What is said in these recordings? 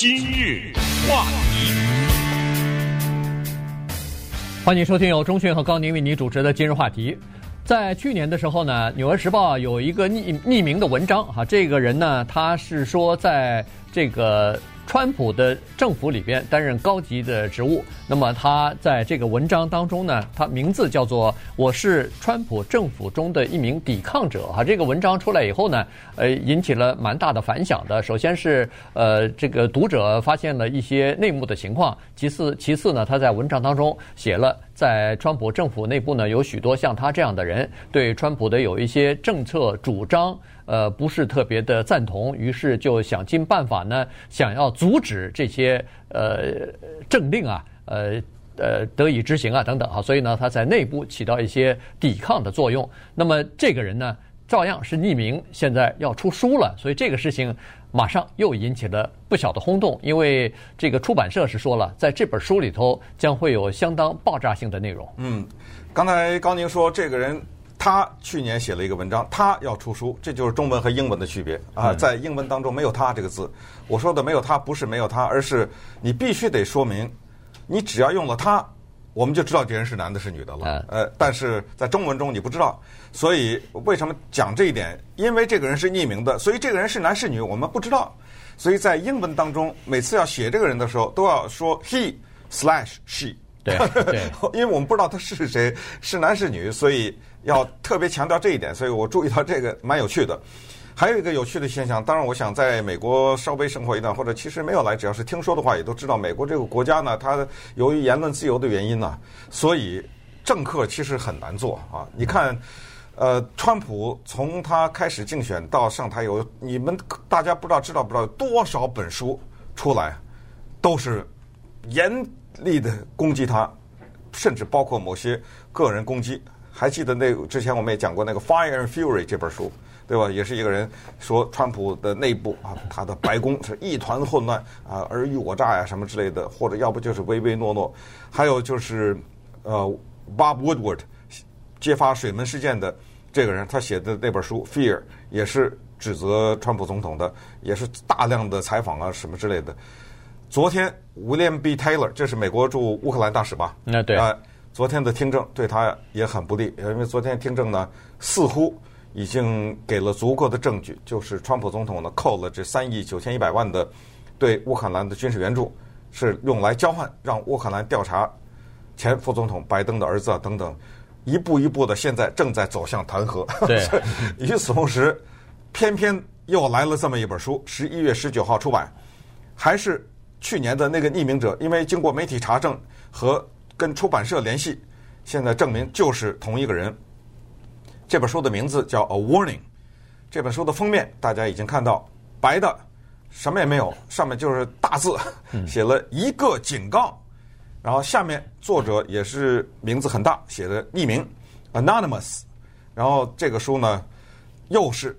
今日话题，欢迎收听由钟讯和高宁为您主持的今日话题。在去年的时候呢，《纽约时报》有一个匿匿名的文章哈，这个人呢，他是说在这个。川普的政府里边担任高级的职务，那么他在这个文章当中呢，他名字叫做“我是川普政府中的一名抵抗者”哈。这个文章出来以后呢，呃，引起了蛮大的反响的。首先是呃，这个读者发现了一些内幕的情况；其次，其次呢，他在文章当中写了，在川普政府内部呢，有许多像他这样的人，对川普的有一些政策主张。呃，不是特别的赞同，于是就想尽办法呢，想要阻止这些呃政令啊，呃呃得以执行啊等等啊，所以呢，他在内部起到一些抵抗的作用。那么这个人呢，照样是匿名，现在要出书了，所以这个事情马上又引起了不小的轰动，因为这个出版社是说了，在这本书里头将会有相当爆炸性的内容。嗯，刚才高宁说这个人。他去年写了一个文章，他要出书，这就是中文和英文的区别啊。在英文当中没有“他”这个字，我说的没有他不是没有他，而是你必须得说明，你只要用了他，我们就知道别人是男的是女的了。呃，但是在中文中你不知道，所以为什么讲这一点？因为这个人是匿名的，所以这个人是男是女我们不知道。所以在英文当中，每次要写这个人的时候，都要说 he slash she。对，对，因为我们不知道他是谁，是男是女，所以。要特别强调这一点，所以我注意到这个蛮有趣的。还有一个有趣的现象，当然我想在美国稍微生活一段，或者其实没有来，只要是听说的话，也都知道美国这个国家呢，它由于言论自由的原因呢，所以政客其实很难做啊。你看，呃，川普从他开始竞选到上台，有你们大家不知道知道不知道多少本书出来，都是严厉的攻击他，甚至包括某些个人攻击。还记得那之前我们也讲过那个《Fire and Fury》这本书，对吧？也是一个人说川普的内部啊，他的白宫是一团混乱啊，尔虞我诈呀什么之类的，或者要不就是唯唯诺诺。还有就是呃，Bob Woodward 揭发水门事件的这个人，他写的那本书《Fear》也是指责川普总统的，也是大量的采访啊什么之类的。昨天，William B. Taylor，这是美国驻乌克兰大使吧？那对啊。昨天的听证对他也很不利，因为昨天听证呢，似乎已经给了足够的证据，就是川普总统呢扣了这三亿九千一百万的对乌克兰的军事援助，是用来交换让乌克兰调查前副总统拜登的儿子啊等等，一步一步的现在正在走向弹劾。对，与此同时，偏偏又来了这么一本书，十一月十九号出版，还是去年的那个匿名者，因为经过媒体查证和。跟出版社联系，现在证明就是同一个人。这本书的名字叫《A Warning》，这本书的封面大家已经看到，白的，什么也没有，上面就是大字，写了一个警告，然后下面作者也是名字很大，写的匿名 （Anonymous）。然后这个书呢，又是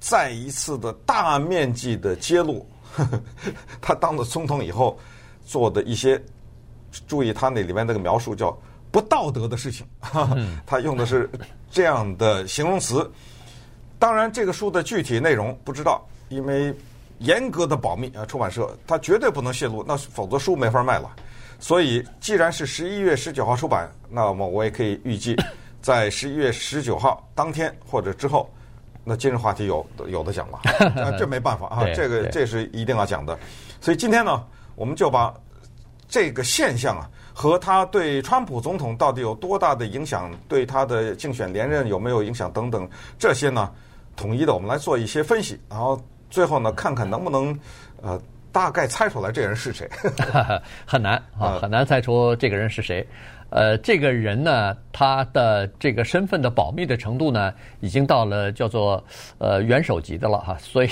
再一次的大面积的揭露呵呵 他当了总统以后做的一些。注意他那里面那个描述叫不道德的事情，他用的是这样的形容词。当然，这个书的具体内容不知道，因为严格的保密啊，出版社他绝对不能泄露，那否则书没法卖了。所以，既然是十一月十九号出版，那么我也可以预计，在十一月十九号当天或者之后，那今日话题有有的讲了，啊，这没办法啊，这个这是一定要讲的。所以今天呢，我们就把。这个现象啊，和他对川普总统到底有多大的影响，对他的竞选连任有没有影响等等，这些呢，统一的我们来做一些分析，然后最后呢，看看能不能呃大概猜出来这人是谁。很难啊，很难猜出这个人是谁。呃，这个人呢，他的这个身份的保密的程度呢，已经到了叫做呃元首级的了哈。所以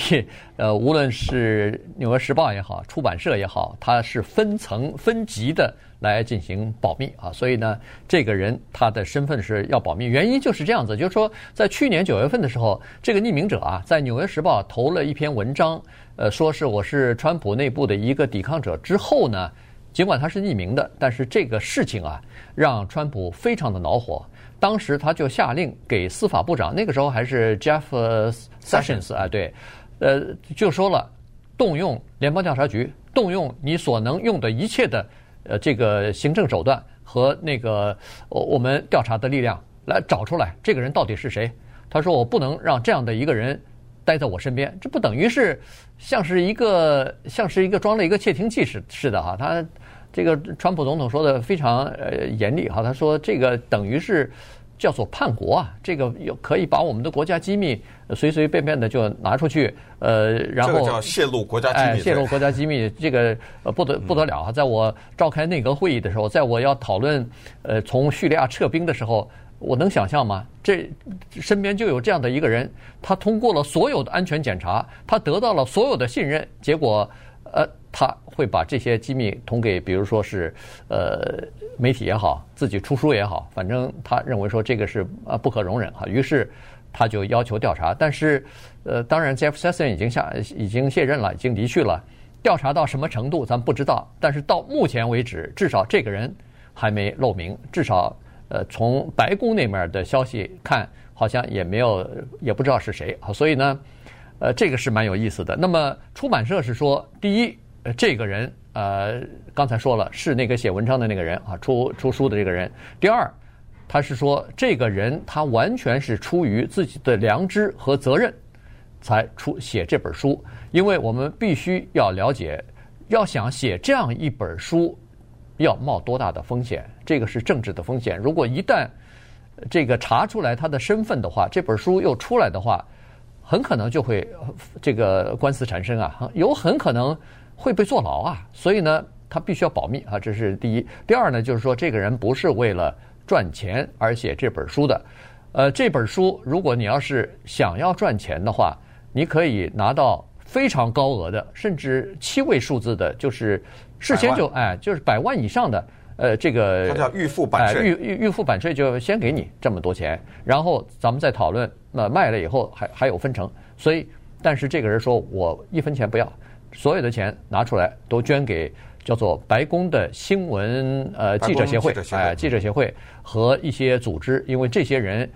呃，无论是《纽约时报》也好，出版社也好，他是分层分级的来进行保密啊。所以呢，这个人他的身份是要保密，原因就是这样子，就是说，在去年九月份的时候，这个匿名者啊，在《纽约时报》投了一篇文章，呃，说是我是川普内部的一个抵抗者之后呢。尽管他是匿名的，但是这个事情啊，让川普非常的恼火。当时他就下令给司法部长，那个时候还是 Jeff Sessions 啊，对，呃，就说了，动用联邦调查局，动用你所能用的一切的呃这个行政手段和那个我我们调查的力量来找出来这个人到底是谁。他说：“我不能让这样的一个人待在我身边，这不等于是像是一个像是一个装了一个窃听器似似的哈。”他这个川普总统说的非常呃严厉哈，他说这个等于是。叫做叛国啊！这个有可以把我们的国家机密随随便便的就拿出去，呃，然后这个叫泄露国家机密，哎，泄露国家机密，这个呃 不得不得了啊！在我召开内阁会议的时候，在我要讨论呃从叙利亚撤兵的时候，我能想象吗？这身边就有这样的一个人，他通过了所有的安全检查，他得到了所有的信任，结果呃。他会把这些机密捅给，比如说是呃媒体也好，自己出书也好，反正他认为说这个是呃不可容忍哈，于是他就要求调查。但是呃，当然 Jeff Sessions 已经下已经卸任了，已经离去了。调查到什么程度咱不知道，但是到目前为止，至少这个人还没露名，至少呃从白宫那面的消息看，好像也没有也不知道是谁。所以呢，呃，这个是蛮有意思的。那么出版社是说，第一。这个人，呃，刚才说了是那个写文章的那个人啊，出出书的这个人。第二，他是说这个人他完全是出于自己的良知和责任才出写这本书，因为我们必须要了解，要想写这样一本书，要冒多大的风险？这个是政治的风险。如果一旦这个查出来他的身份的话，这本书又出来的话，很可能就会这个官司缠身啊，有很可能。会被坐牢啊，所以呢，他必须要保密啊，这是第一。第二呢，就是说这个人不是为了赚钱而写这本书的。呃，这本书如果你要是想要赚钱的话，你可以拿到非常高额的，甚至七位数字的，就是事先就哎，就是百万以上的。呃，这个他叫预付版税，预预预付版税就先给你这么多钱，然后咱们再讨论，那卖了以后还还有分成。所以，但是这个人说我一分钱不要。所有的钱拿出来都捐给叫做白宫的新闻呃记者协会，哎，记者协会和一些组织，因为这些人，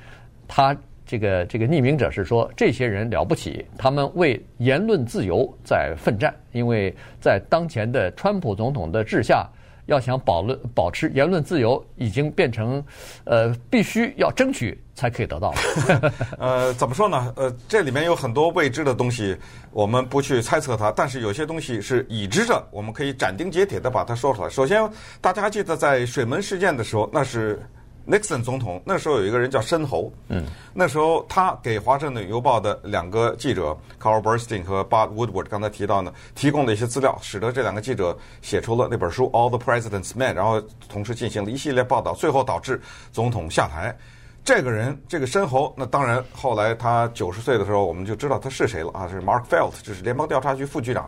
他这个这个匿名者是说，这些人了不起，他们为言论自由在奋战，因为在当前的川普总统的治下。要想保论保持言论自由，已经变成，呃，必须要争取才可以得到。呃，怎么说呢？呃，这里面有很多未知的东西，我们不去猜测它。但是有些东西是已知的，我们可以斩钉截铁的把它说出来。首先，大家记得在水门事件的时候，那是。Nixon 总统那时候有一个人叫申侯，嗯，那时候他给《华盛顿邮报》的两个记者 Carl Bernstein 和 Bob Woodward 刚才提到呢，提供的一些资料，使得这两个记者写出了那本书《All the President's Men》，然后同时进行了一系列报道，最后导致总统下台。这个人，这个申侯，那当然后来他九十岁的时候，我们就知道他是谁了啊，是 Mark Felt，就是联邦调查局副局长。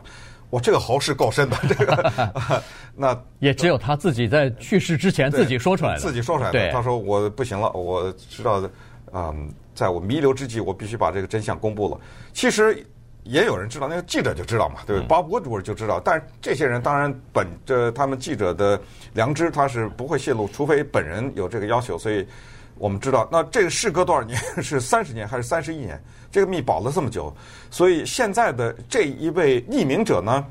哇，这个豪是够深的，这个 那也只有他自己在去世之前自己说出来的，自己说出来的。对他说：“我不行了，我知道的，嗯，在我弥留之际，我必须把这个真相公布了。”其实也有人知道，那个记者就知道嘛，对不对？Bob Woodward 就知道。但是这些人当然本着他们记者的良知，他是不会泄露，除非本人有这个要求。所以。我们知道，那这个事隔多少年？是三十年还是三十一年？这个密保了这么久，所以现在的这一位匿名者呢，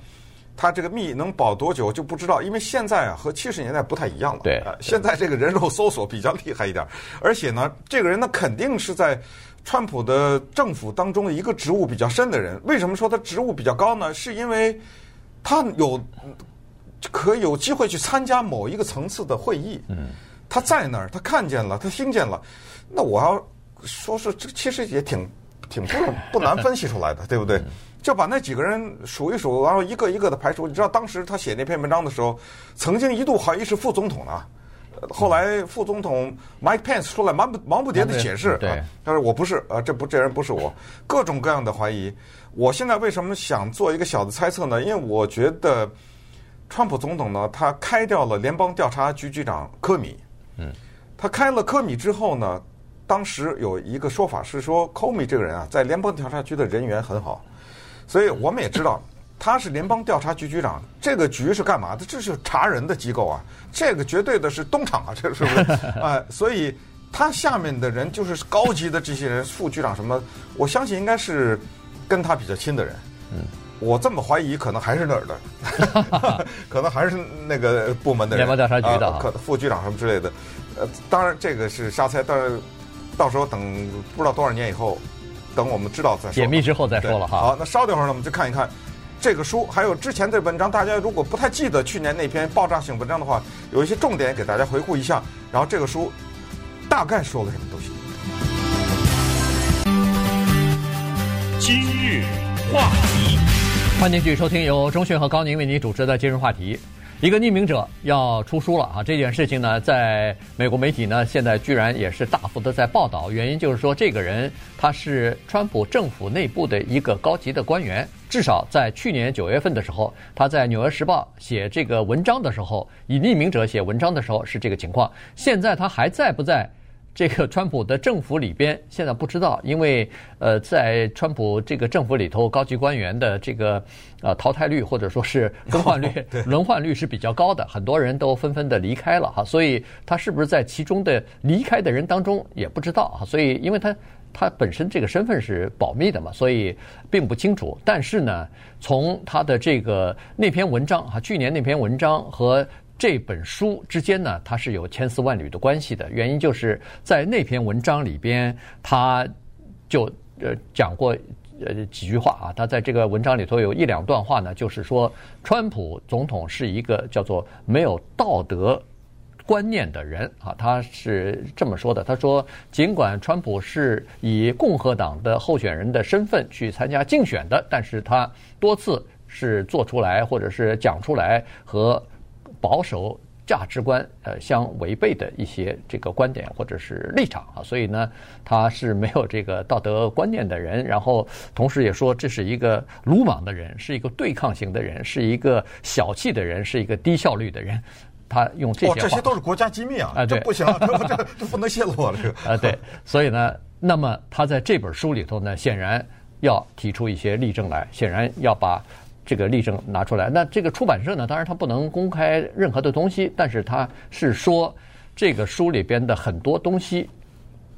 他这个密能保多久就不知道，因为现在啊和七十年代不太一样了。对，现在这个人肉搜索比较厉害一点，而且呢，这个人呢肯定是在川普的政府当中一个职务比较深的人。为什么说他职务比较高呢？是因为他有可以有机会去参加某一个层次的会议。嗯。他在那儿，他看见了，他听见了，那我要说是这其实也挺挺不不难分析出来的，对不对？就把那几个人数一数，然后一个一个的排除。你知道当时他写那篇文章的时候，曾经一度怀疑是副总统呢，后来副总统 Mike Pence 出来忙不忙不迭的解释，对，他说我不是，啊，这不这人不是我，各种各样的怀疑。我现在为什么想做一个小的猜测呢？因为我觉得川普总统呢，他开掉了联邦调查局局长科米。嗯，他开了科米之后呢，当时有一个说法是说，科米这个人啊，在联邦调查局的人缘很好，所以我们也知道他是联邦调查局局长。这个局是干嘛的？这是查人的机构啊，这个绝对的是东厂啊，这是不是？啊，所以他下面的人就是高级的这些人，副局长什么，我相信应该是跟他比较亲的人。嗯，我这么怀疑，可能还是那儿的，可能还是那个部门的人，联邦调查局的、啊，可副局长什么之类的。呃，当然这个是瞎猜，但是到时候等不知道多少年以后，等我们知道再说。解密之后再说了哈。好，那稍等会儿呢，我们就看一看这个书，还有之前的文章。大家如果不太记得去年那篇爆炸性文章的话，有一些重点给大家回顾一下。然后这个书大概说了什么东西？今日话题。欢迎继续收听由钟迅和高宁为您主持的今日话题。一个匿名者要出书了啊！这件事情呢，在美国媒体呢，现在居然也是大幅的在报道。原因就是说，这个人他是川普政府内部的一个高级的官员，至少在去年九月份的时候，他在《纽约时报》写这个文章的时候，以匿名者写文章的时候是这个情况。现在他还在不在？这个川普的政府里边现在不知道，因为呃，在川普这个政府里头，高级官员的这个呃淘汰率或者说是 更换率、轮换率是比较高的，很多人都纷纷的离开了哈，所以他是不是在其中的离开的人当中也不知道哈，所以因为他他本身这个身份是保密的嘛，所以并不清楚。但是呢，从他的这个那篇文章哈，去年那篇文章和。这本书之间呢，它是有千丝万缕的关系的。原因就是在那篇文章里边，他就呃讲过呃几句话啊。他在这个文章里头有一两段话呢，就是说，川普总统是一个叫做没有道德观念的人啊。他是这么说的。他说，尽管川普是以共和党的候选人的身份去参加竞选的，但是他多次是做出来或者是讲出来和保守价值观呃相违背的一些这个观点或者是立场啊，所以呢，他是没有这个道德观念的人。然后同时也说，这是一个鲁莽的人，是一个对抗型的人，是一个小气的人，是一个低效率的人。他用这些话，这些都是国家机密啊！啊，对，不行，这这这不能泄露了！这 个啊，对，所以呢，那么他在这本书里头呢，显然要提出一些例证来，显然要把。这个例证拿出来，那这个出版社呢？当然他不能公开任何的东西，但是他是说这个书里边的很多东西，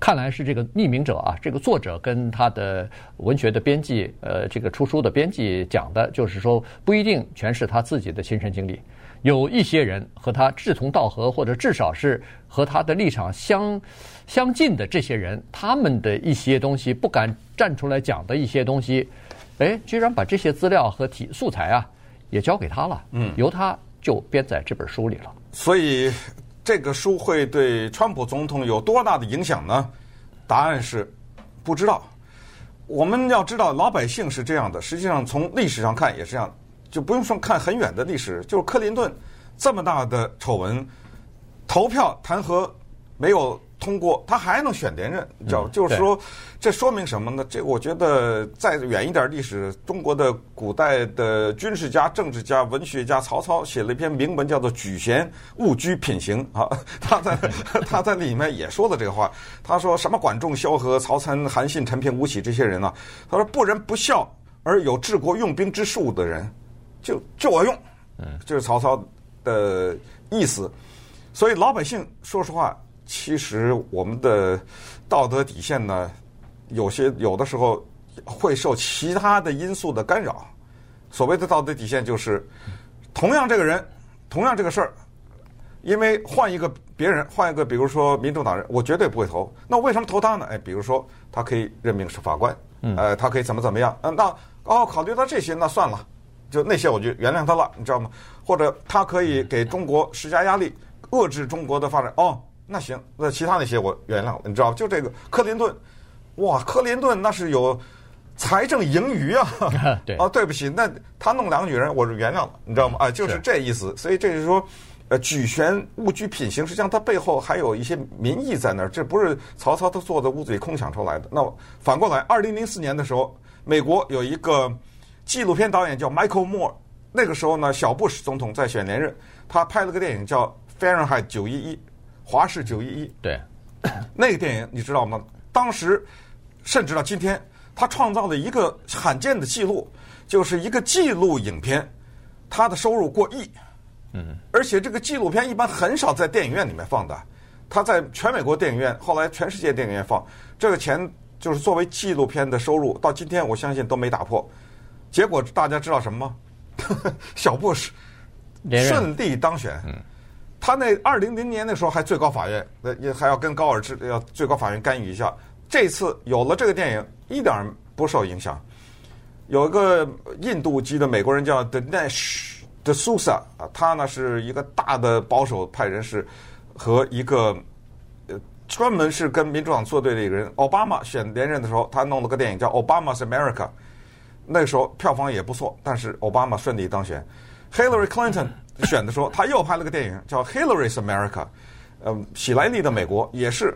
看来是这个匿名者啊，这个作者跟他的文学的编辑，呃，这个出书的编辑讲的，就是说不一定全是他自己的亲身经历，有一些人和他志同道合，或者至少是和他的立场相相近的这些人，他们的一些东西不敢站出来讲的一些东西。哎，居然把这些资料和题素材啊，也交给他了。嗯，由他就编在这本书里了。所以，这个书会对川普总统有多大的影响呢？答案是不知道。我们要知道，老百姓是这样的。实际上，从历史上看也是这样，就不用说看很远的历史，就是克林顿这么大的丑闻，投票弹劾没有。通过他还能选连任，叫就是说，这说明什么呢？这我觉得再远一点历史，中国的古代的军事家、政治家、文学家曹操写了一篇名文，叫做《举贤勿居品行》啊。他在 他在里面也说了这个话。他说什么？管仲、萧何、曹参、韩信、陈平、吴起这些人呢？他说：“不仁不孝而有治国用兵之术的人，就就我用。”嗯，就是曹操的意思。所以老百姓说实话。其实我们的道德底线呢，有些有的时候会受其他的因素的干扰。所谓的道德底线就是，同样这个人，同样这个事儿，因为换一个别人，换一个比如说民主党人，我绝对不会投。那为什么投他呢？哎，比如说他可以任命是法官，呃，他可以怎么怎么样？嗯，那哦，考虑到这些，那算了，就那些我就原谅他了，你知道吗？或者他可以给中国施加压力，遏制中国的发展。哦。那行，那其他那些我原谅了，你知道就这个克林顿，哇，克林顿那是有财政盈余啊。对，啊，对不起，那他弄两个女人，我是原谅了，你知道吗？啊，就是这意思。所以这就是说，呃，举贤勿居品行，实际上它背后还有一些民意在那儿，这不是曹操他坐在屋子里空想出来的。那反过来，二零零四年的时候，美国有一个纪录片导演叫 Michael Moore，那个时候呢，小布什总统在选连任，他拍了个电影叫《Fahrenheit 911》。华氏九一一，对，那个电影你知道吗？当时甚至到今天，他创造了一个罕见的记录，就是一个纪录影片，它的收入过亿。嗯，而且这个纪录片一般很少在电影院里面放的，他在全美国电影院，后来全世界电影院放，这个钱就是作为纪录片的收入，到今天我相信都没打破。结果大家知道什么吗？小布什顺利当选。嗯，他那二零零年那时候还最高法院，呃，也还要跟高尔治要最高法院干预一下。这次有了这个电影，一点不受影响。有一个印度籍的美国人叫 Dinesh D'Souza 啊，他呢是一个大的保守派人士，和一个呃专门是跟民主党作对的一个人。奥巴马选连任的时候，他弄了个电影叫《Obama's America》，那时候票房也不错，但是奥巴马顺利当选。Hillary Clinton 选的时候，他又拍了个电影叫《Hillary's America》。嗯，喜来利的美国也是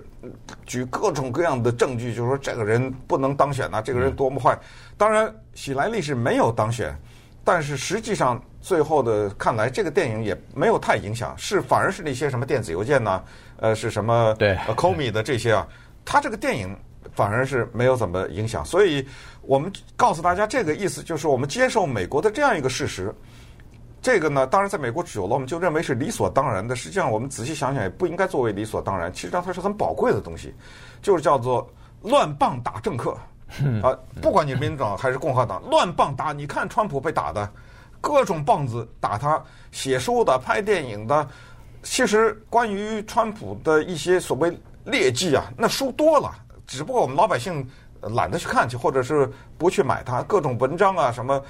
举各种各样的证据，就是说这个人不能当选呐，这个人多么坏。当然，喜来利是没有当选，但是实际上最后的看来，这个电影也没有太影响，是反而是那些什么电子邮件呐，呃，是什么对 Comey 的这些啊，他这个电影反而是没有怎么影响。所以我们告诉大家，这个意思就是我们接受美国的这样一个事实。这个呢，当然在美国久了，我们就认为是理所当然的。实际上，我们仔细想想，也不应该作为理所当然。其实上，它是很宝贵的东西，就是叫做乱棒打政客 啊！不管你民主党还是共和党，乱棒打。你看川普被打的，各种棒子打他，写书的、拍电影的。其实关于川普的一些所谓劣迹啊，那书多了，只不过我们老百姓懒得去看去，或者是不去买它。各种文章啊，什么。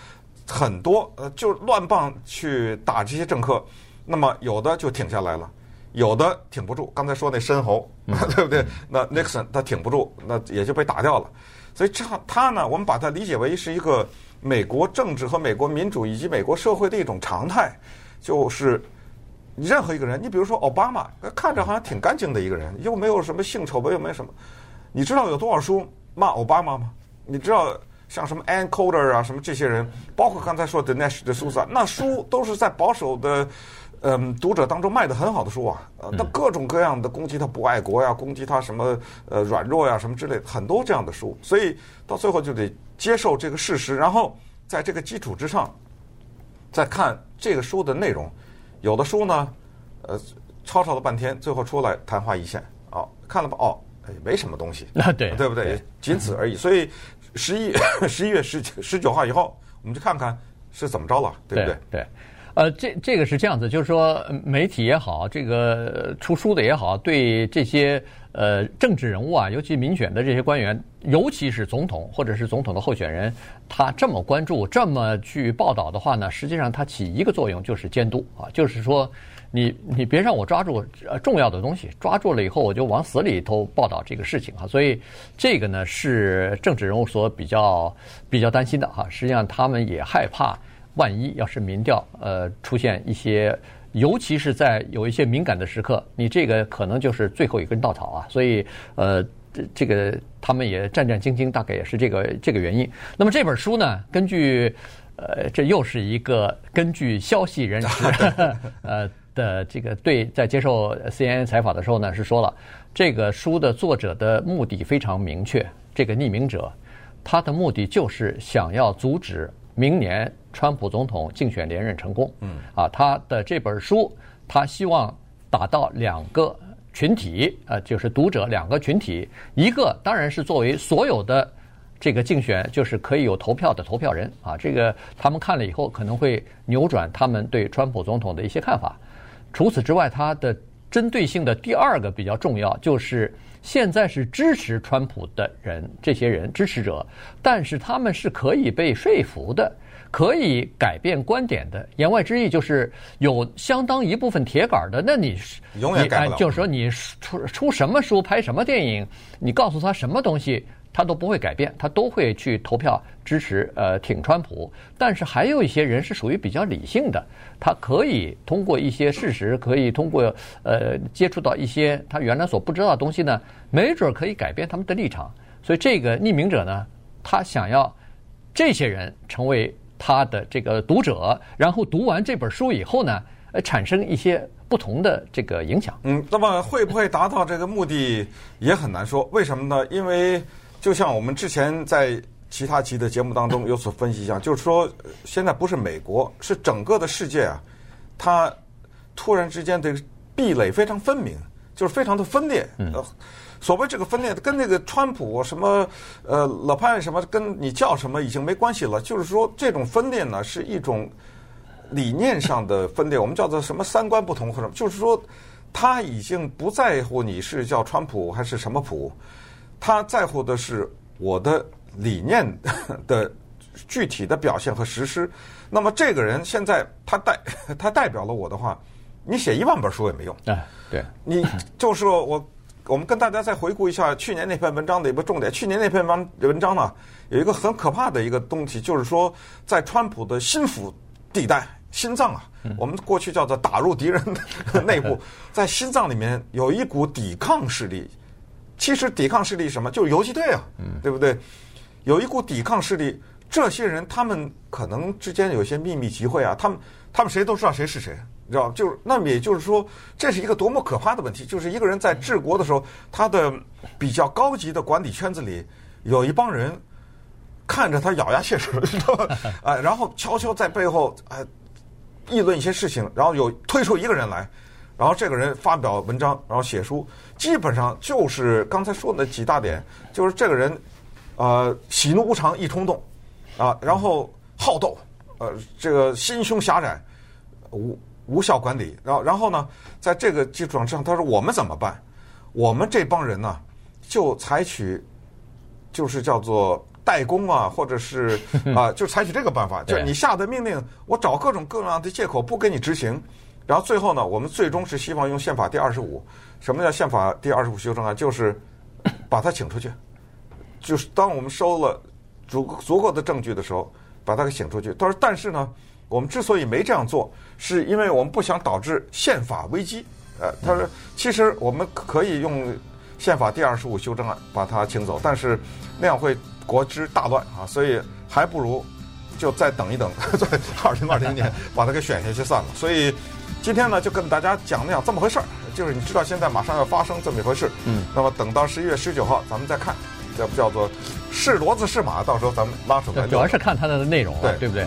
很多呃，就乱棒去打这些政客，那么有的就挺下来了，有的挺不住。刚才说那申猴，对不对？那 Nixon 他挺不住，那也就被打掉了。所以这他呢，我们把它理解为是一个美国政治和美国民主以及美国社会的一种常态，就是任何一个人，你比如说奥巴马，看着好像挺干净的一个人，又没有什么性丑闻，又没什么。你知道有多少书骂奥巴马吗？你知道？像什么 Ann Coulter 啊，什么这些人，包括刚才说的 Dinesh D'Souza，那书都是在保守的嗯读者当中卖的很好的书啊，呃，那各种各样的攻击他不爱国呀，攻击他什么呃软弱呀，什么之类的，很多这样的书，所以到最后就得接受这个事实，然后在这个基础之上再看这个书的内容。有的书呢，呃，吵吵了半天，最后出来昙花一现，哦，看了吧，哦，哎，没什么东西，啊，对，对不对？仅此而已，所以。十一十一月十十九号以后，我们就看看是怎么着了，对不对？对，对，呃，这这个是这样子，就是说媒体也好，这个出书的也好，对这些呃政治人物啊，尤其民选的这些官员，尤其是总统或者是总统的候选人，他这么关注、这么去报道的话呢，实际上他起一个作用就是监督啊，就是说。你你别让我抓住呃重要的东西，抓住了以后我就往死里头报道这个事情哈，所以这个呢是政治人物所比较比较担心的哈。实际上他们也害怕，万一要是民调呃出现一些，尤其是在有一些敏感的时刻，你这个可能就是最后一根稻草啊。所以呃这这个他们也战战兢兢，大概也是这个这个原因。那么这本书呢，根据呃这又是一个根据消息人士 呃。的这个对，在接受 CNN 采访的时候呢，是说了这个书的作者的目的非常明确。这个匿名者，他的目的就是想要阻止明年川普总统竞选连任成功。嗯，啊，他的这本书，他希望打到两个群体，呃，就是读者两个群体，一个当然是作为所有的这个竞选，就是可以有投票的投票人啊，这个他们看了以后可能会扭转他们对川普总统的一些看法。除此之外，它的针对性的第二个比较重要，就是现在是支持川普的人，这些人支持者，但是他们是可以被说服的，可以改变观点的。言外之意就是有相当一部分铁杆的，那你永远改不了。就是说，你出出什么书，拍什么电影，你告诉他什么东西。他都不会改变，他都会去投票支持，呃，挺川普。但是还有一些人是属于比较理性的，他可以通过一些事实，可以通过呃接触到一些他原来所不知道的东西呢，没准可以改变他们的立场。所以这个匿名者呢，他想要这些人成为他的这个读者，然后读完这本书以后呢，呃，产生一些不同的这个影响。嗯，那么会不会达到这个目的也很难说。为什么呢？因为就像我们之前在其他期的节目当中有所分析一样，就是说，现在不是美国，是整个的世界啊，它突然之间这个壁垒非常分明，就是非常的分裂。嗯呃，所谓这个分裂，跟那个川普什么呃老潘什么，跟你叫什么已经没关系了。就是说，这种分裂呢，是一种理念上的分裂，我们叫做什么三观不同或者什么，就是说，他已经不在乎你是叫川普还是什么普，他在乎的是我的理念 的具体的表现和实施。那么这个人现在他代 他代表了我的话，你写一万本书也没用。哎，对，你就是说我，我们跟大家再回顾一下去年那篇文章的一个重点。去年那篇文文章呢，有一个很可怕的一个东西，就是说，在川普的心腹地带、心脏啊，我们过去叫做打入敌人的内部，在心脏里面有一股抵抗势力。其实抵抗势力什么？就是游击队啊，对不对？有一股抵抗势力，这些人他们可能之间有些秘密集会啊，他们他们谁都知道谁是谁。你知道，就是那么，也就是说，这是一个多么可怕的问题。就是一个人在治国的时候，他的比较高级的管理圈子里，有一帮人看着他咬牙切齿，知道吧？啊，然后悄悄在背后啊议论一些事情，然后有推出一个人来，然后这个人发表文章，然后写书，基本上就是刚才说的几大点，就是这个人呃喜怒无常，易冲动啊，然后好斗，呃，这个心胸狭窄，无。无效管理，然后然后呢，在这个基础之上，他说我们怎么办？我们这帮人呢，就采取就是叫做代工啊，或者是 啊，就采取这个办法，就是你下的命令，我找各种各样的借口不给你执行，然后最后呢，我们最终是希望用宪法第二十五。什么叫宪法第二十五修正案？就是把他请出去，就是当我们收了足足够的证据的时候，把他给请出去。他说，但是呢。我们之所以没这样做，是因为我们不想导致宪法危机。呃，他说，其实我们可以用宪法第二十五修正案把他请走，但是那样会国之大乱啊，所以还不如就再等一等，在二零二零年把他给选下去算了。所以今天呢，就跟大家讲讲这么回事儿，就是你知道现在马上要发生这么一回事。嗯。那么等到十一月十九号，咱们再看，叫不叫做是骡子是马？到时候咱们拉出来。主要是看它的内容，对，对不对？